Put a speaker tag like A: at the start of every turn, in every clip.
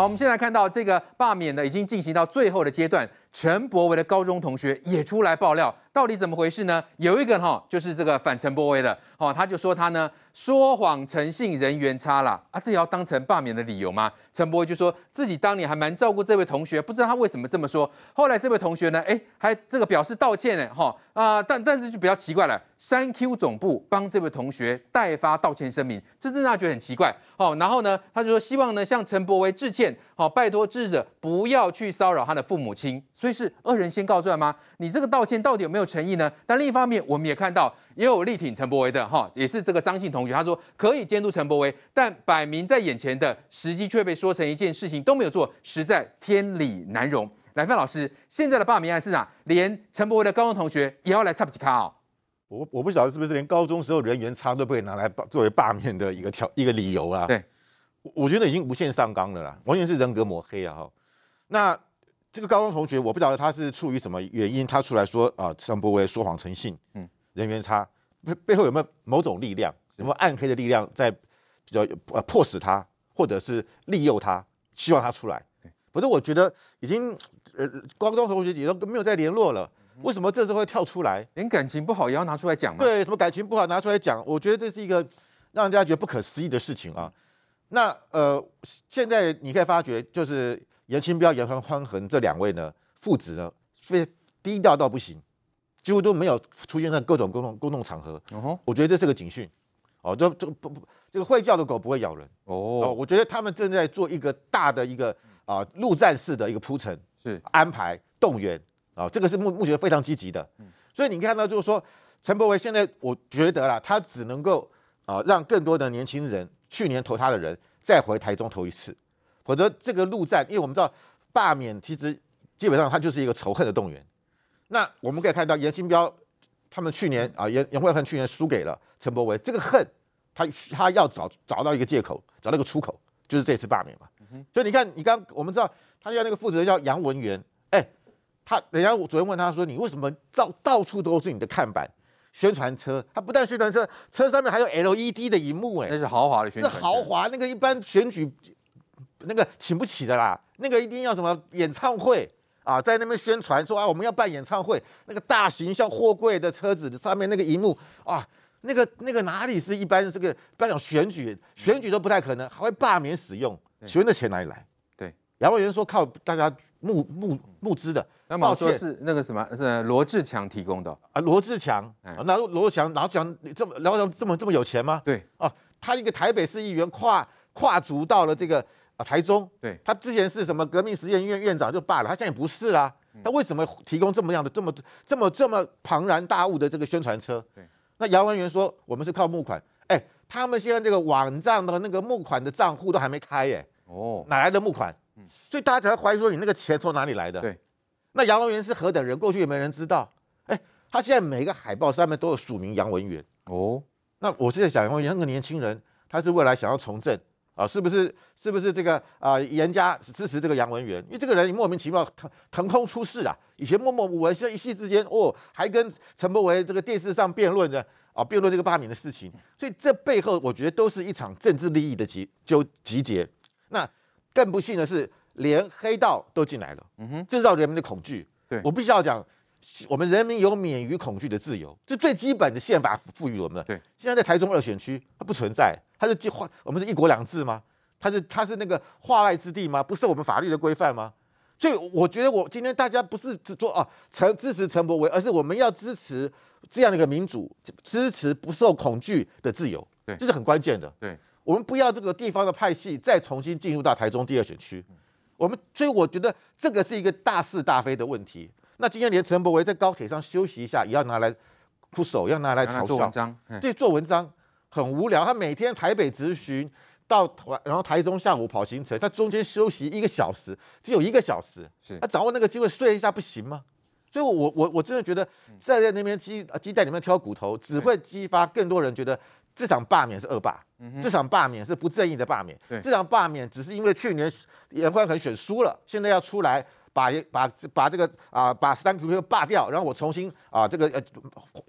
A: 好，我们现在看到这个罢免呢，已经进行到最后的阶段。陈柏维的高中同学也出来爆料，到底怎么回事呢？有一个哈，就是这个反陈柏维的，哦，他就说他呢说谎诚信，人缘差啦。啊，这也要当成罢免的理由吗？陈柏维就说自己当年还蛮照顾这位同学，不知道他为什么这么说。后来这位同学呢，哎，还这个表示道歉呢，哈啊，但但是就比较奇怪了，三 Q 总部帮这位同学代发道歉声明，这真让他觉得很奇怪。哦，然后呢，他就说希望呢向陈柏维致歉，好，拜托智者不要去骚扰他的父母亲。所以是恶人先告状吗？你这个道歉到底有没有诚意呢？但另一方面，我们也看到也有力挺陈柏维的哈，也是这个张姓同学，他说可以监督陈柏维，但摆明在眼前的时机却被说成一件事情都没有做，实在天理难容。来，范老师，现在的罢免案是哪？连陈柏维的高中同学也要来插几卡哦？
B: 我我不晓得是不是连高中时候人缘差都被拿来作为罢免的一个条一个理由啊？
A: 对，
B: 我觉得已经无限上纲了啦，完全是人格抹黑啊！哈，那。这个高中同学，我不晓得他是出于什么原因，他出来说啊，陈柏惟说谎成性，嗯，人缘差，背背后有没有某种力量，有没有暗黑的力量在比较呃迫使他，或者是利诱他，希望他出来？否则我觉得已经呃高中同学也都没有再联络了，为什么这时候会跳出来？
A: 连感情不好也要拿出来讲吗？
B: 对，什么感情不好拿出来讲？我觉得这是一个让人家觉得不可思议的事情啊。那呃，现在你可以发觉就是。颜清标、严宽宽恒这两位呢，父子呢，非低调到不行，几乎都没有出现在各种公共公共场合。Uh huh. 我觉得这是个警讯。哦，这这个不不，这个会叫的狗不会咬人。哦、oh. 呃，我觉得他们正在做一个大的一个啊陆战式的一个铺陈，是安排动员啊、呃，这个是目目前非常积极的。嗯、所以你看到就是说，陈柏维现在我觉得啦，他只能够啊、呃、让更多的年轻人，去年投他的人再回台中投一次。否则这个陆战，因为我们知道罢免其实基本上它就是一个仇恨的动员。那我们可以看到颜清标他们去年啊，严严惠恒去年输给了陈柏惟，这个恨他他要找找到一个借口，找到一个出口，就是这次罢免嘛。所以你看，你刚我们知道他要那个负责人叫杨文元，哎，他人家昨天问他说，你为什么到到处都是你的看板宣传车？他不但宣传车，车上面还有 LED 的荧幕，哎，
A: 那是豪华的宣
B: 传豪华那个一般选举。那个请不起的啦，那个一定要什么演唱会啊，在那边宣传说啊，我们要办演唱会，那个大型像货柜的车子上面那个荧幕啊，那个那个哪里是一般这个不要讲选举，选举都不太可能，还会罢免使用，请问那钱哪里来？
A: 对，
B: 杨委员说靠大家募募募资的，
A: 那么说是那个什么是罗志强提供的
B: 啊？罗志强，那罗志强哪讲这么然后这么这么有钱吗？
A: 对，
B: 啊，他一个台北市议员跨跨足到了这个。台中，
A: 对，
B: 他之前是什么革命实验院院长就罢了，他现在也不是啦。他为什么提供这么样的这么这么这么庞然大物的这个宣传车？对，那姚文元说我们是靠募款，哎，他们现在这个网站的那个募款的账户都还没开耶，哦，哪来的募款？嗯，所以大家才会怀疑说你那个钱从哪里来的？对，那姚文元是何等人？过去也没人知道，哎，他现在每个海报上面都有署名杨文元，哦，那我是在想，杨文元那个年轻人，他是未来想要从政。啊，是不是是不是这个啊？严家支持这个杨文元，因为这个人莫名其妙腾腾空出世啊！以前默默无闻，现在一夕之间哦，还跟陈柏惟这个电视上辩论着啊，辩论这个罢免的事情。所以这背后，我觉得都是一场政治利益的集纠集结。那更不幸的是，连黑道都进来了，嗯哼，制造人民的恐惧。对，我必须要讲，我们人民有免于恐惧的自由，这最基本的宪法赋予我们的。对，现在在台中二选区，它不存在。他是划我们是一国两制吗？他是他是那个化外之地吗？不受我们法律的规范吗？所以我觉得我今天大家不是只做啊陈支持陈柏惟，而是我们要支持这样的一个民主，支持不受恐惧的自由，对，这是很关键的。对，我们不要这个地方的派系再重新进入到台中第二选区。我们所以我觉得这个是一个大是大非的问题。那今天连陈柏惟在高铁上休息一下，也要拿来哭手，要拿来嘲笑，对，做文章。很无聊，他每天台北质询到台，然后台中下午跑行程，他中间休息一个小时，只有一个小时，是他掌握那个机会睡一下不行吗？所以我，我我我真的觉得站在那边鸡鸡蛋里面挑骨头，只会激发更多人觉得这场罢免是恶罢，对这场罢免是不正义的罢免，对这场罢免只是因为去年严宽恒选输了，现在要出来。把把把这个啊、呃，把三 Q 罢掉，然后我重新啊，这个呃，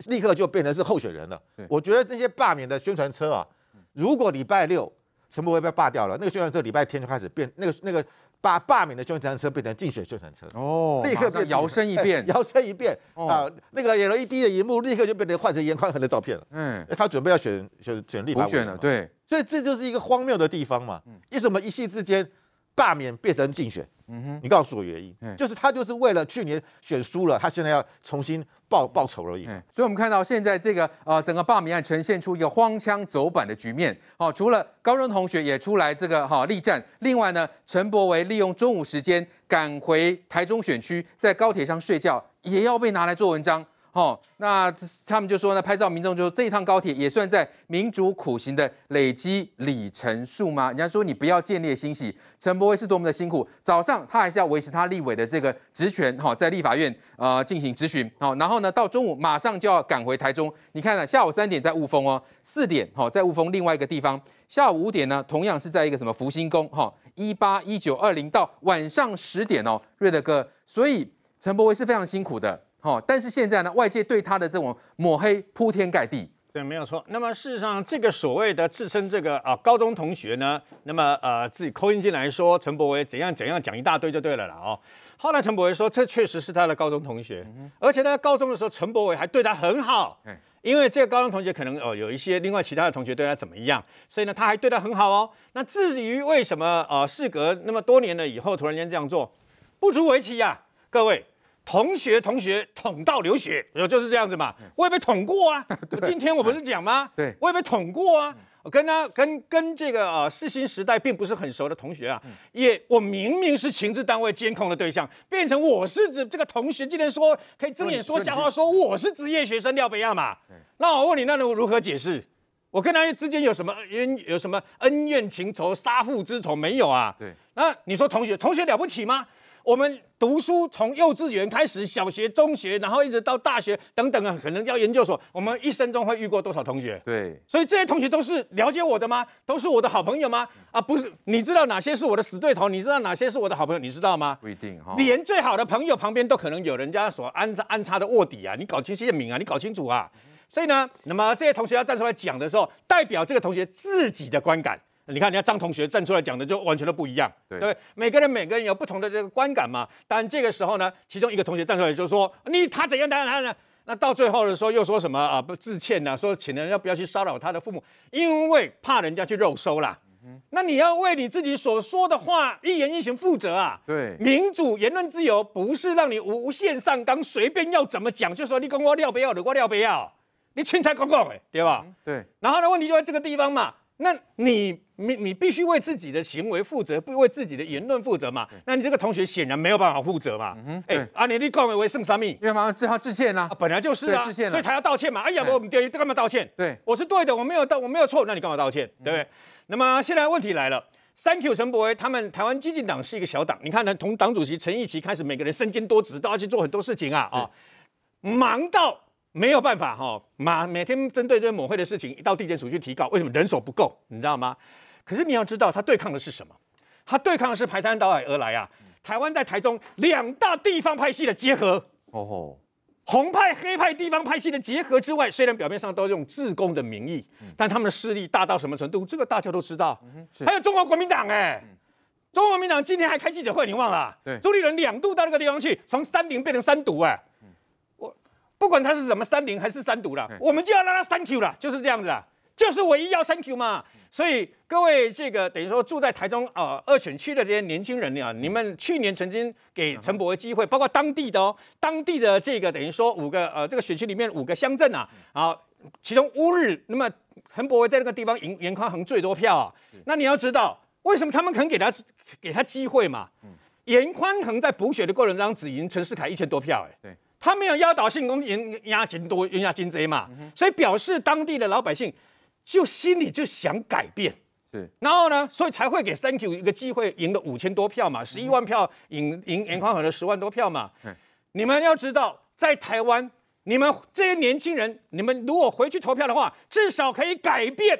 B: 立刻就变成是候选人了。我觉得这些罢免的宣传车啊，如果礼拜六陈柏惟被罢掉了，那个宣传车礼拜天就开始变，那个那个把罢免的宣传车变成竞选宣传车，
A: 哦，
B: 立刻变
A: 摇身一变，
B: 摇身一变啊，那个 LED 的荧幕立刻就变成换成严宽恒的照片了。嗯，他准备要选选选立法委员了，
A: 对，
B: 所以这就是一个荒谬的地方嘛。为什么一夕之间罢免变成竞选？嗯哼，你告诉我原因，就是他就是为了去年选输了，他现在要重新报报仇而已。
A: 所以，我们看到现在这个呃，整个罢免案呈现出一个荒腔走板的局面。好，除了高中同学也出来这个哈力战，另外呢，陈柏维利用中午时间赶回台中选区，在高铁上睡觉，也要被拿来做文章。哦，那他们就说呢，拍照民众就说这一趟高铁也算在民主苦行的累积里程数吗？人家说你不要建立心喜，陈柏威是多么的辛苦，早上他还是要维持他立委的这个职权，哈，在立法院呃进行质询，好，然后呢到中午马上就要赶回台中，你看呢，下午三点在雾峰哦，四点好在雾峰另外一个地方，下午五点呢同样是在一个什么福星宫，哈，一八一九二零到晚上十点哦，瑞德哥，所以陈柏威是非常辛苦的。好，但是现在呢，外界对他的这种抹黑铺天盖地。
C: 对，没有错。那么事实上，这个所谓的自称这个啊高中同学呢，那么呃自己 call in 进来说陈柏维怎样怎样讲一大堆就对了啦哦。后来陈柏维说，这确实是他的高中同学，嗯、而且呢，高中的时候陈柏维还对他很好，嗯、因为这个高中同学可能哦有一些另外其他的同学对他怎么样，所以呢他还对他很好哦。那至于为什么呃事隔那么多年了以后突然间这样做，不足为奇呀、啊，各位。同学，同学捅到流血，就是这样子嘛。我也被捅过啊。今天我不是讲吗？
A: 对，
C: 我也被捅过啊。我跟他跟跟这个呃世新时代并不是很熟的同学啊，也我明明是情治单位监控的对象，变成我是指这个同学，竟然说可以睁眼说瞎话，说我是职业学生廖北亚嘛。那我问你，那能如何解释？我跟他之间有什么恩有什么恩怨情仇、杀父之仇没有啊？对。那你说同学，同学了不起吗？我们读书从幼稚园开始，小学、中学，然后一直到大学等等啊，可能要研究所。我们一生中会遇过多少同学？
A: 对，
C: 所以这些同学都是了解我的吗？都是我的好朋友吗？啊，不是，你知道哪些是我的死对头？你知道哪些是我的好朋友？你知道吗？
A: 不一定哈，
C: 连最好的朋友旁边都可能有人家所安安插的卧底啊！你搞清姓名啊！你搞清楚啊！所以呢，那么这些同学要站出来讲的时候，代表这个同学自己的观感。你看，人家张同学站出来讲的就完全都不一样，对，对，每个人每个人有不同的这个观感嘛。但这个时候呢，其中一个同学站出来就说：“你他怎样怎样怎样。”那到最后的时候又说什么啊？不致歉呐，说请人家不要去骚扰他的父母，因为怕人家去肉收啦。嗯、那你要为你自己所说的话一言一行负责啊。
A: 对，
C: 民主言论自由不是让你无限上纲，随便要怎么讲就说你跟我料不要，你我料不要，你清才公公哎，对吧？
A: 嗯、对。然
C: 后呢，问题就在这个地方嘛。那你你你必须为自己的行为负责，不为自己的言论负责嘛？那你这个同学显然没有办法负责嘛？哎，阿你你告我为胜啥米？
A: 因为嘛，只好致歉啦，
C: 本来就是啊，所以才要道歉嘛。哎呀，我们对干嘛道歉？对，我是对的，我没有道，我没有错，那你干嘛道歉？对不对？那么现在问题来了，Thank you 陈伯威，他们台湾激进党是一个小党，你看呢，从党主席陈义奇开始，每个人身兼多职，都要去做很多事情啊啊，忙到。没有办法哈，马每天针对这个抹黑的事情，到地检署去提告，为什么人手不够？你知道吗？可是你要知道，他对抗的是什么？他对抗的是排山倒海而来啊！台湾在台中两大地方派系的结合，哦吼，红派黑派地方派系的结合之外，虽然表面上都用自工的名义，但他们的势力大到什么程度？这个大家都知道。还有中国国民党哎，中国国民党今天还开记者会，你忘了？对，朱立伦两度到那个地方去，从三零变成三独哎。我不管他是什么三零还是三独了，嗯、我们就要让他 thank you 了，就是这样子啊，就是唯一要 thank you 嘛。所以各位这个等于说住在台中啊、呃、二选区的这些年轻人啊，你们去年曾经给陈柏惟机会，包括当地的哦，当地的这个等于说五个呃这个选区里面五个乡镇啊，啊，其中乌日，那么陈柏惟在那个地方赢严宽恒最多票啊。那你要知道为什么他们肯给他给他机会嘛？严宽恒在补选的过程当中只赢陈世凯一千多票哎。对。他没有压倒性功，赢压金多，赢压金贼嘛，嗯、所以表示当地的老百姓就心里就想改变，是，然后呢，所以才会给 Thank you 一个机会，赢了五千多票嘛，十一万票赢赢严宽恒的十万多票嘛。嗯、你们要知道，在台湾，你们这些年轻人，你们如果回去投票的话，至少可以改变，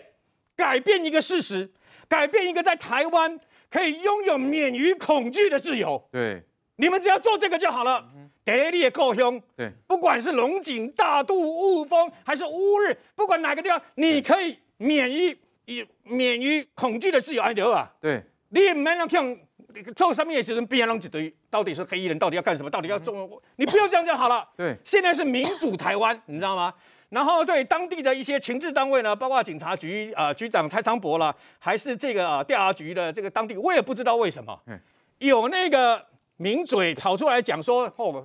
C: 改变一个事实，改变一个在台湾可以拥有免于恐惧的自由。对。你们只要做这个就好了。第一，你也够凶。对，不管是龙井、大肚、雾峰，还是乌日，不管哪个地方，你可以免于也免于恐惧的自由，安德啊。
A: 对，
C: 你也没人看做上面也是人别人一堆，到底是黑衣人，到底要干什么？到底要做？嗯、你不要这样就好了。
A: 对，
C: 现在是民主台湾，你知道吗？然后对当地的一些情治单位呢，包括警察局啊、呃、局长蔡昌博了，还是这个啊、呃、调查局的这个当地，我也不知道为什么，嗯、有那个名嘴跑出来讲说，哦，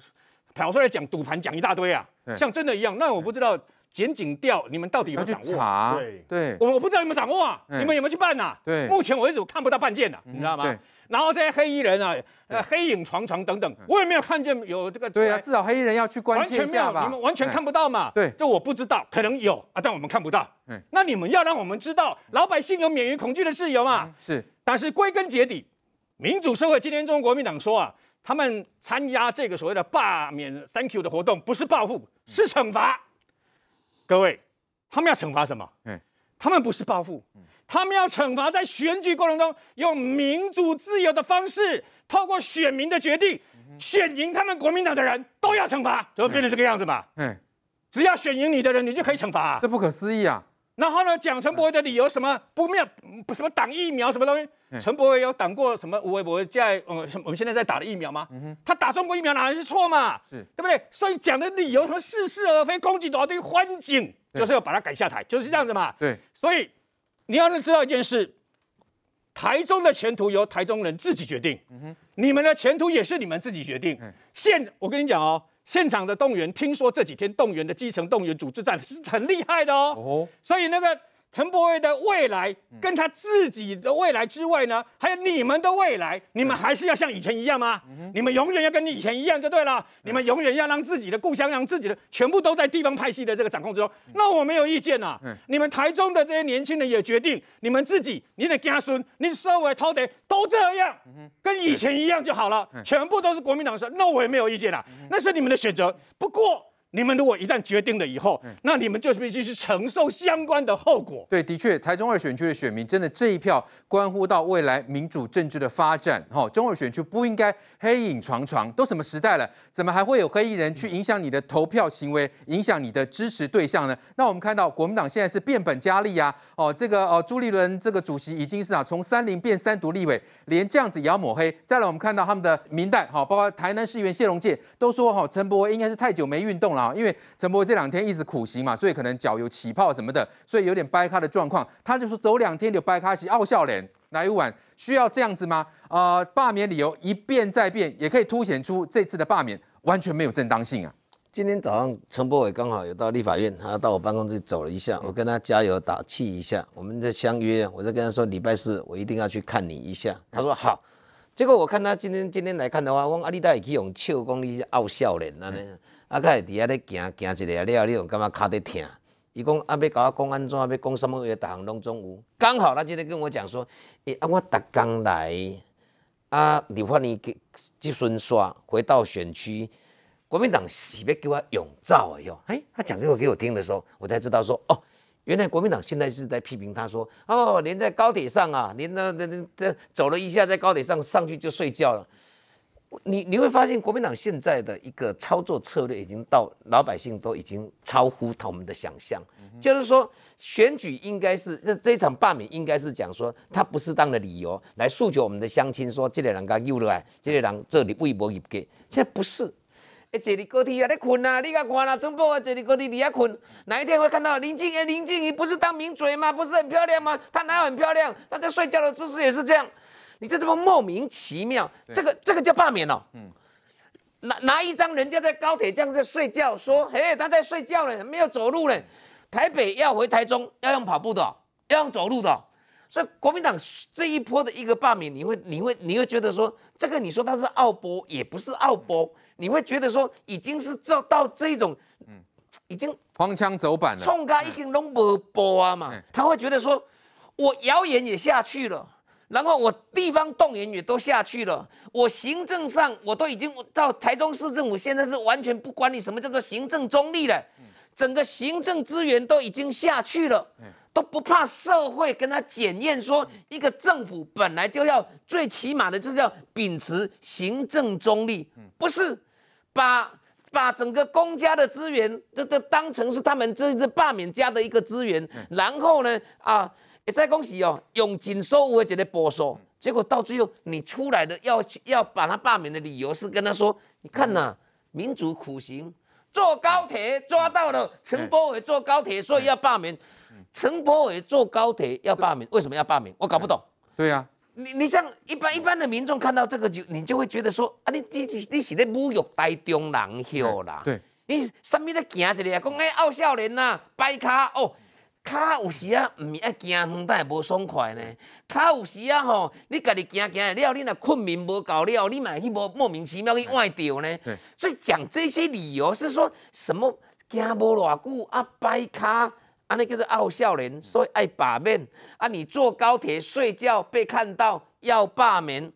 C: 跑出来讲赌盘，讲一大堆啊，嗯、像真的一样。那我不知道检警调你们到底有没有掌握？
A: 对对，
C: 我我不知道有没有掌握啊，嗯、你们有没有去办呐、啊？
A: 对，
C: 目前为止我看不到办件呐，你知道吗？然后这些黑衣人啊，呃，黑影幢幢等等，我也没有看见有这个。
A: 对啊，至少黑衣人要去关切一下吧。
C: 完全没有，你们完全看不到嘛。
A: 对，
C: 这我不知道，可能有啊，但我们看不到。嗯，那你们要让我们知道，老百姓有免于恐惧的自由嘛？
A: 是。
C: 但是归根结底，民主社会，今天中国国民党说啊，他们参加这个所谓的罢免 Thank you 的活动，不是报复，是惩罚。各位，他们要惩罚什么？嗯，他们不是报复。他们要惩罚在选举过程中用民主自由的方式，透过选民的决定选赢他们国民党的人，都要惩罚，就会变成这个样子嘛？嗯，只要选赢你的人，你就可以惩罚啊？
A: 这不可思议啊！
C: 然后呢，讲陈柏惟的理由什么不妙，不什么挡疫苗什么东西？陈柏惟有挡过什么？我我在呃，我们现在在打的疫苗吗？他打中国疫苗哪是错嘛？是对不对？所以讲的理由什么似是而非，攻击一堆欢景，就是要把他赶下台，就是这样子嘛？对，所以。你要知道一件事，台中的前途由台中人自己决定，嗯、你们的前途也是你们自己决定。嗯、现我跟你讲哦，现场的动员，听说这几天动员的基层动员组织战是很厉害的哦，哦所以那个。陈柏惟的未来跟他自己的未来之外呢，还有你们的未来，你们还是要像以前一样吗？你们永远要跟你以前一样就对了。你们永远要让自己的故乡，让自己的全部都在地方派系的这个掌控之中。那我没有意见呐。你们台中的这些年轻人也决定，你们自己、你的家孙、你收回土地都这样，跟以前一样就好了，全部都是国民党的事。那我也没有意见啦，那是你们的选择。不过。你们如果一旦决定了以后，嗯、那你们就必须去承受相关的后果。
A: 对，的确，台中二选区的选民真的这一票关乎到未来民主政治的发展。哈、哦，中二选区不应该黑影幢幢，都什么时代了，怎么还会有黑衣人去影响你的投票行为，影响你的支持对象呢？那我们看到国民党现在是变本加厉啊！哦，这个哦，朱立伦这个主席已经是啊，从三零变三独立委，连这样子也要抹黑。再来，我们看到他们的民代，哈、哦，包括台南市议员谢龙介都说，哈、哦，陈柏惟应该是太久没运动了。因为陈柏惟这两天一直苦行嘛，所以可能脚有起泡什么的，所以有点掰咖的状况。他就说走两天就掰咖，是傲笑脸。哪一晚需要这样子吗？呃，罢免理由一变再变，也可以凸显出这次的罢免完全没有正当性啊。
D: 今天早上陈柏伟刚好有到立法院，他到我办公室走了一下，我跟他加油打气一下，我们在相约，我在跟他说礼拜四我一定要去看你一下。他说好。结果我看他今天今天来看的话，我讲啊，你到底去用笑讲你傲笑脸啊？啊，佮会伫遐咧行行一个了，你又感觉脚在疼？伊讲啊，要甲我讲安怎？要讲什么话？逐项拢总有。刚好他今天跟我讲说，诶、啊，我逐工来，啊，立法院即阵煞回到选区，国民党是要叫我永照的哟。哎，他讲给我给我听的时候，我才知道说，哦，原来国民党现在是在批评他说，哦，连在高铁上啊，连那那那走了一下，在高铁上上去就睡觉了。你你会发现，国民党现在的一个操作策略已经到老百姓都已经超乎他们的想象。就是说，选举应该是这这一场罢免应该是讲说，他不适当的理由来诉求我们的乡亲说，这个人家又来，这个人这里为无业给。现在不是，哎，这里高铁也在困啊，你看看啦，中部啊，这里高铁你也困，哪一天会看到林静？哎，林静怡不是当名嘴吗？不是很漂亮吗？她哪有很漂亮？她在睡觉的姿势也是这样。你这这么莫名其妙，这个这个叫罢免哦。嗯，拿拿一张人家在高铁这样在睡觉，说，嘿，他在睡觉呢，没有走路呢。台北要回台中要用跑步的，要用走路的。所以国民党这一波的一个罢免，你会你会你会觉得说，这个你说他是奥波，也不是奥波，你会觉得说已经是到到这一种，嗯，已经
A: 荒腔走板了，
D: 冲咖已经拢无播啊嘛。他会觉得说，我谣言也下去了。然后我地方动员也都下去了，我行政上我都已经到台中市政府，现在是完全不管你什么叫做行政中立了，整个行政资源都已经下去了，都不怕社会跟他检验说，一个政府本来就要最起码的就是要秉持行政中立，不是。把把整个公家的资源都都当成是他们这这罢免家的一个资源，然后呢啊，也在恭喜哦，用尽所有的这个补助，结果到最后你出来的要要把他罢免的理由是跟他说，你看呐、啊，民主苦行，坐高铁抓到了陈柏伟坐高铁，所以要罢免。陈柏伟坐高铁要罢免，为什么要罢免？我搞不懂。
A: 对呀、啊，
D: 你你像一般一般的民众看到这个就你就会觉得说啊，你你你是在侮辱台中人哟啦。
A: 对，
D: 你什么在行一个啊？讲哎，奥少年呐，摆卡哦，卡有时啊，唔爱行远，但系无爽快呢。卡有时啊吼，你家己行行了，你若困眠无够了，你嘛去无莫名其妙去崴掉呢。所以讲这些理由是说什么行无偌久啊，摆卡。啊，那个是傲笑人，所以爱罢免。啊，你坐高铁睡觉被看到要罢免，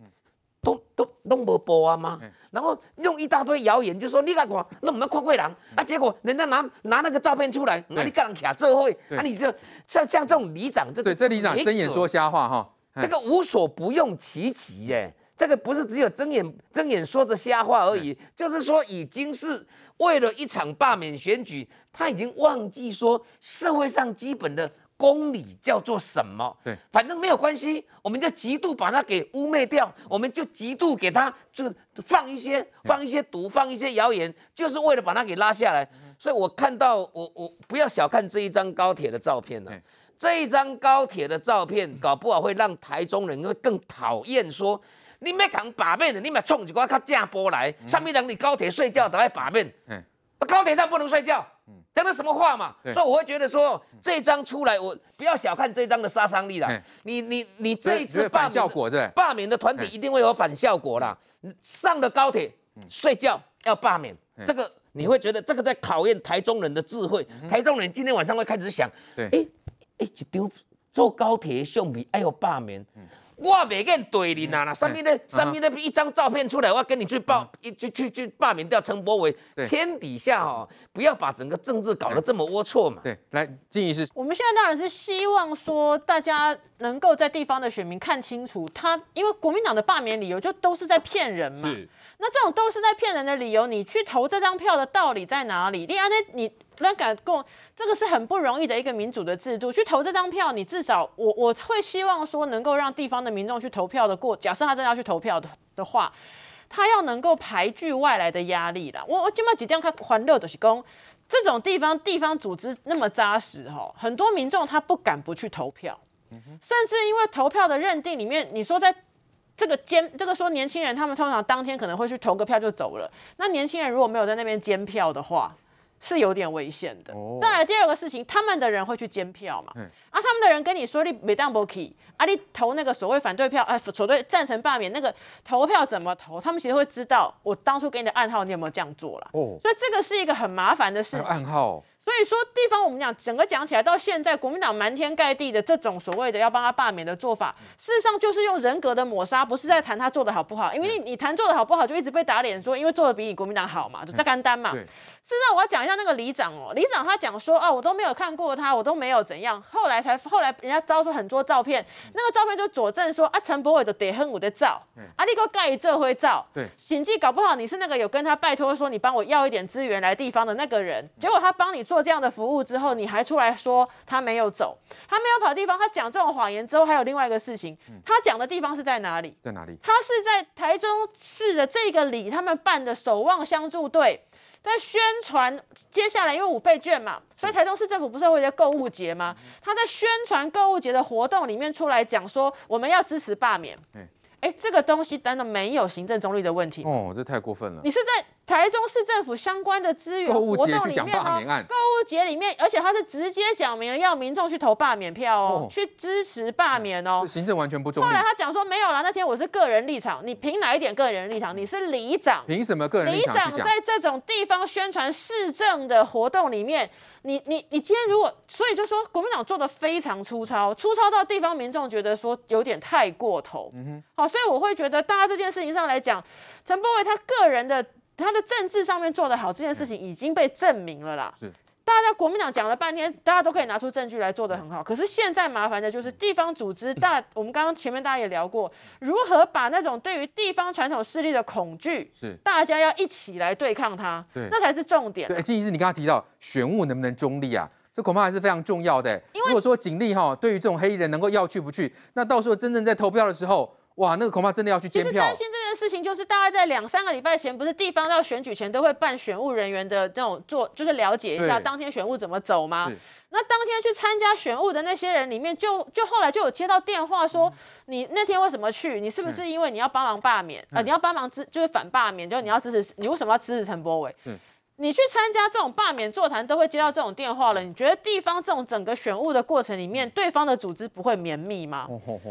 D: 都都都没播啊吗？然后用一大堆谣言，就说你看我那我们看会人。啊，结果人家拿拿那个照片出来，那你干人卡这会，啊，你就像像这种里长，这
A: 对这里长睁眼说瞎话哈，
D: 这个无所不用其极耶，这个不是只有睁眼睁眼说着瞎话而已，就是说已经是。为了一场罢免选举，他已经忘记说社会上基本的公理叫做什么。
A: 对，
D: 反正没有关系，我们就极度把它给污蔑掉，我们就极度给他就放一些放一些毒，放一些谣言，就是为了把它给拉下来。所以我看到我我不要小看这一张高铁的照片了，这一张高铁的照片搞不好会让台中人会更讨厌说。你没讲罢免的，你买冲一个较正波来。上面人你高铁睡觉都要罢免，嗯，高铁上不能睡觉，讲的什么话嘛？所以我会觉得说，这张出来，我不要小看这张的杀伤力啦。你你你这一次罢免罢免的团体一定会有反效果啦。上了高铁睡觉要罢免，这个你会觉得这个在考验台中人的智慧。台中人今天晚上会开始想，哎哎，一张坐高铁相比，哎呦罢免。我袂跟对你啦，上面的上面的一张照片出来，我要跟你去报，一去去去罢免掉陈柏伟。天底下哦，不要把整个政治搞得这么龌龊嘛。
A: 对，来，静仪是。
E: 我们现在当然是希望说，大家能够在地方的选民看清楚，他因为国民党的罢免理由就都是在骗人嘛。是。那这种都是在骗人的理由，你去投这张票的道理在哪里？第二呢，你。乱敢共，这个是很不容易的一个民主的制度。去投这张票，你至少我我会希望说，能够让地方的民众去投票的过。假设他真的要去投票的的话，他要能够排拒外来的压力啦。我我今麦几点看欢乐的是公，这种地方地方组织那么扎实哈，很多民众他不敢不去投票，甚至因为投票的认定里面，你说在这个监这个说年轻人他们通常当天可能会去投个票就走了，那年轻人如果没有在那边监票的话。是有点危险的。再来第二个事情，他们的人会去监票嘛？嗯啊，他们的人跟你说你没当不起，啊，你投那个所谓反对票，啊，所谓赞成罢免那个投票怎么投？他们其实会知道我当初给你的暗号，你有没有这样做了？哦，所以这个是一个很麻烦的事情。
A: 暗号。
E: 所以说，地方我们讲整个讲起来，到现在国民党瞒天盖地的这种所谓的要帮他罢免的做法，事实上就是用人格的抹杀，不是在谈他做的好不好。因为你你谈做的好不好，就一直被打脸说，因为做的比你国民党好嘛，就这干单嘛。事实上，我要讲一下那个里长哦，里长他讲说，哦，我都没有看过他，我都没有怎样。后来才后来人家招出很多照片，那个照片就佐证说，啊，陈柏伟的得恨我的照，啊，你给我盖这回照，对，显记搞不好你是那个有跟他拜托说，你帮我要一点资源来地方的那个人，结果他帮你做这样的服务之后，你还出来说他没有走，他没有跑地方，他讲这种谎言之后，还有另外一个事情，他讲的地方是在哪里？
A: 在哪里？
E: 他是在台中市的这个里，他们办的守望相助队。在宣传接下来，因为五倍券嘛，所以台中市政府不是会有一些购物节吗？他在宣传购物节的活动里面出来讲说，我们要支持罢免。哎，这个东西真的没有行政中立的问题
A: 哦，这太过分了。
E: 你是在台中市政府相关的资源活动里面哦，购物节里面，而且他是直接讲明了要民众去投罢免票哦，去支持罢免哦。
A: 行政完全不中立。
E: 后来他讲说没有了，那天我是个人立场，你凭哪一点个人立场？你是里长，
A: 凭什么个人立场？
E: 里长在这种地方宣传市政的活动里面。你你你今天如果，所以就说国民党做的非常粗糙，粗糙到地方民众觉得说有点太过头。嗯哼，好，所以我会觉得，大家这件事情上来讲，陈柏伟他个人的他的政治上面做得好，这件事情已经被证明了啦。是，大家国民党讲了半天，大家都可以拿出证据来做得很好。可是现在麻烦的就是地方组织大，我们刚刚前面大家也聊过，如何把那种对于地方传统势力的恐惧，是大家要一起来对抗它，对，那才是重点。
A: 对，金医师，你刚刚提到选务能不能中立啊？这恐怕还是非常重要的。因为如果说警力哈，对于这种黑衣人能够要去不去，那到时候真正在投票的时候。哇，那个恐怕真的要去监票。
E: 其实担心这件事情，就是大概在两三个礼拜前，不是地方到选举前都会办选务人员的这种做，就是了解一下当天选务怎么走吗？那当天去参加选务的那些人里面就，就就后来就有接到电话说，嗯、你那天为什么去？你是不是因为你要帮忙罢免？嗯、呃，你要帮忙支，就是反罢免，就是你要支持，你为什么要支持陈柏伟？嗯你去参加这种罢免座谈，都会接到这种电话了。你觉得地方这种整个选务的过程里面，对方的组织不会绵密吗？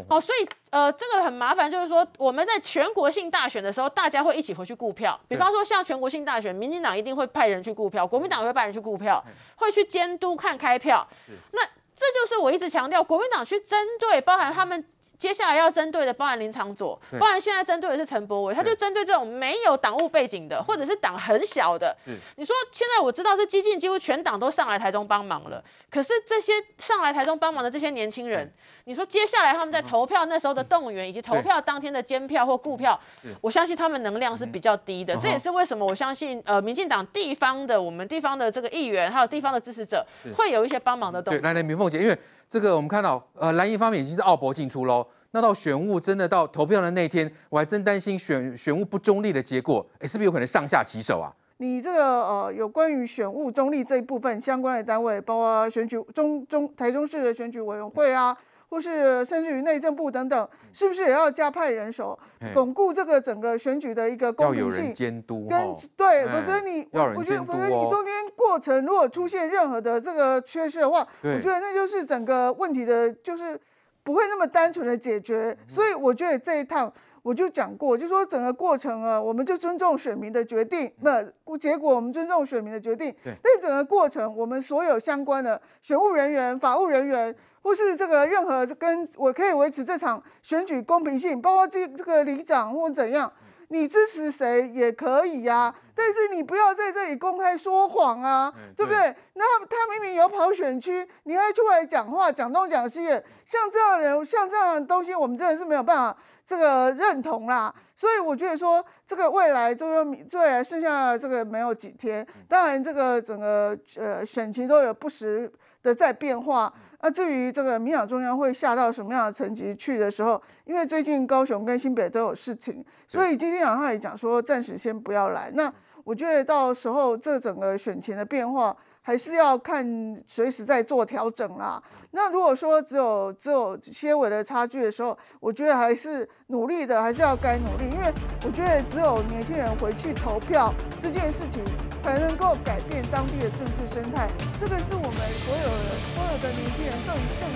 E: 哦，所以呃，这个很麻烦，就是说我们在全国性大选的时候，大家会一起回去顾票。比方说像全国性大选，民进党一定会派人去顾票，国民党也会派人去顾票，会去监督看开票。那这就是我一直强调，国民党去针对，包含他们。接下来要针对的，包含林昶佐，包含现在针对的是陈柏伟，他就针对这种没有党务背景的，或者是党很小的。你说现在我知道是激进几乎全党都上来台中帮忙了，可是这些上来台中帮忙的这些年轻人，你说接下来他们在投票那时候的动员，以及投票当天的监票或顾票，我相信他们能量是比较低的。这也是为什么我相信呃，民进党地方的我们地方的这个议员，还有地方的支持者，会有一些帮忙的动作。
A: 来来，明凤姐，因为。这个我们看到，呃，蓝营方面已经是奥博进出喽。那到选务真的到投票的那天，我还真担心选选务不中立的结果，哎，是不是有可能上下其手啊？
F: 你这个呃，有关于选务中立这一部分相关的单位，包括选举中中台中市的选举委员会啊。或是甚至于内政部等等，是不是也要加派人手，巩固这个整个选举的一个公平性？
A: 监督？
F: 跟对，否则你我觉得，否则你中间过程如果出现任何的这个缺失的话，我觉得那就是整个问题的，就是不会那么单纯的解决。所以我觉得这一趟我就讲过，就说整个过程啊，我们就尊重选民的决定，那结果我们尊重选民的决定。但整个过程，我们所有相关的选务人员、法务人员。或是这个任何跟我可以维持这场选举公平性，包括这这个里长或怎样，你支持谁也可以呀、啊，但是你不要在这里公开说谎啊，对不对？那他明明有跑选区，你还出来讲话讲东讲西的，像这样的人，像这样的东西，我们真的是没有办法这个认同啦。所以我觉得说，这个未来就要未来剩下这个没有几天，当然这个整个呃选情都有不时的在变化。那至于这个民进中央会下到什么样的层级去的时候，因为最近高雄跟新北都有事情，所以今天晚上也讲说暂时先不要来。那我觉得到时候这整个选情的变化。还是要看随时在做调整啦。那如果说只有只有些微的差距的时候，我觉得还是努力的，还是要该努力，因为我觉得只有年轻人回去投票这件事情，才能够改变当地的政治生态。这个是我们所有的所有的年轻人更正。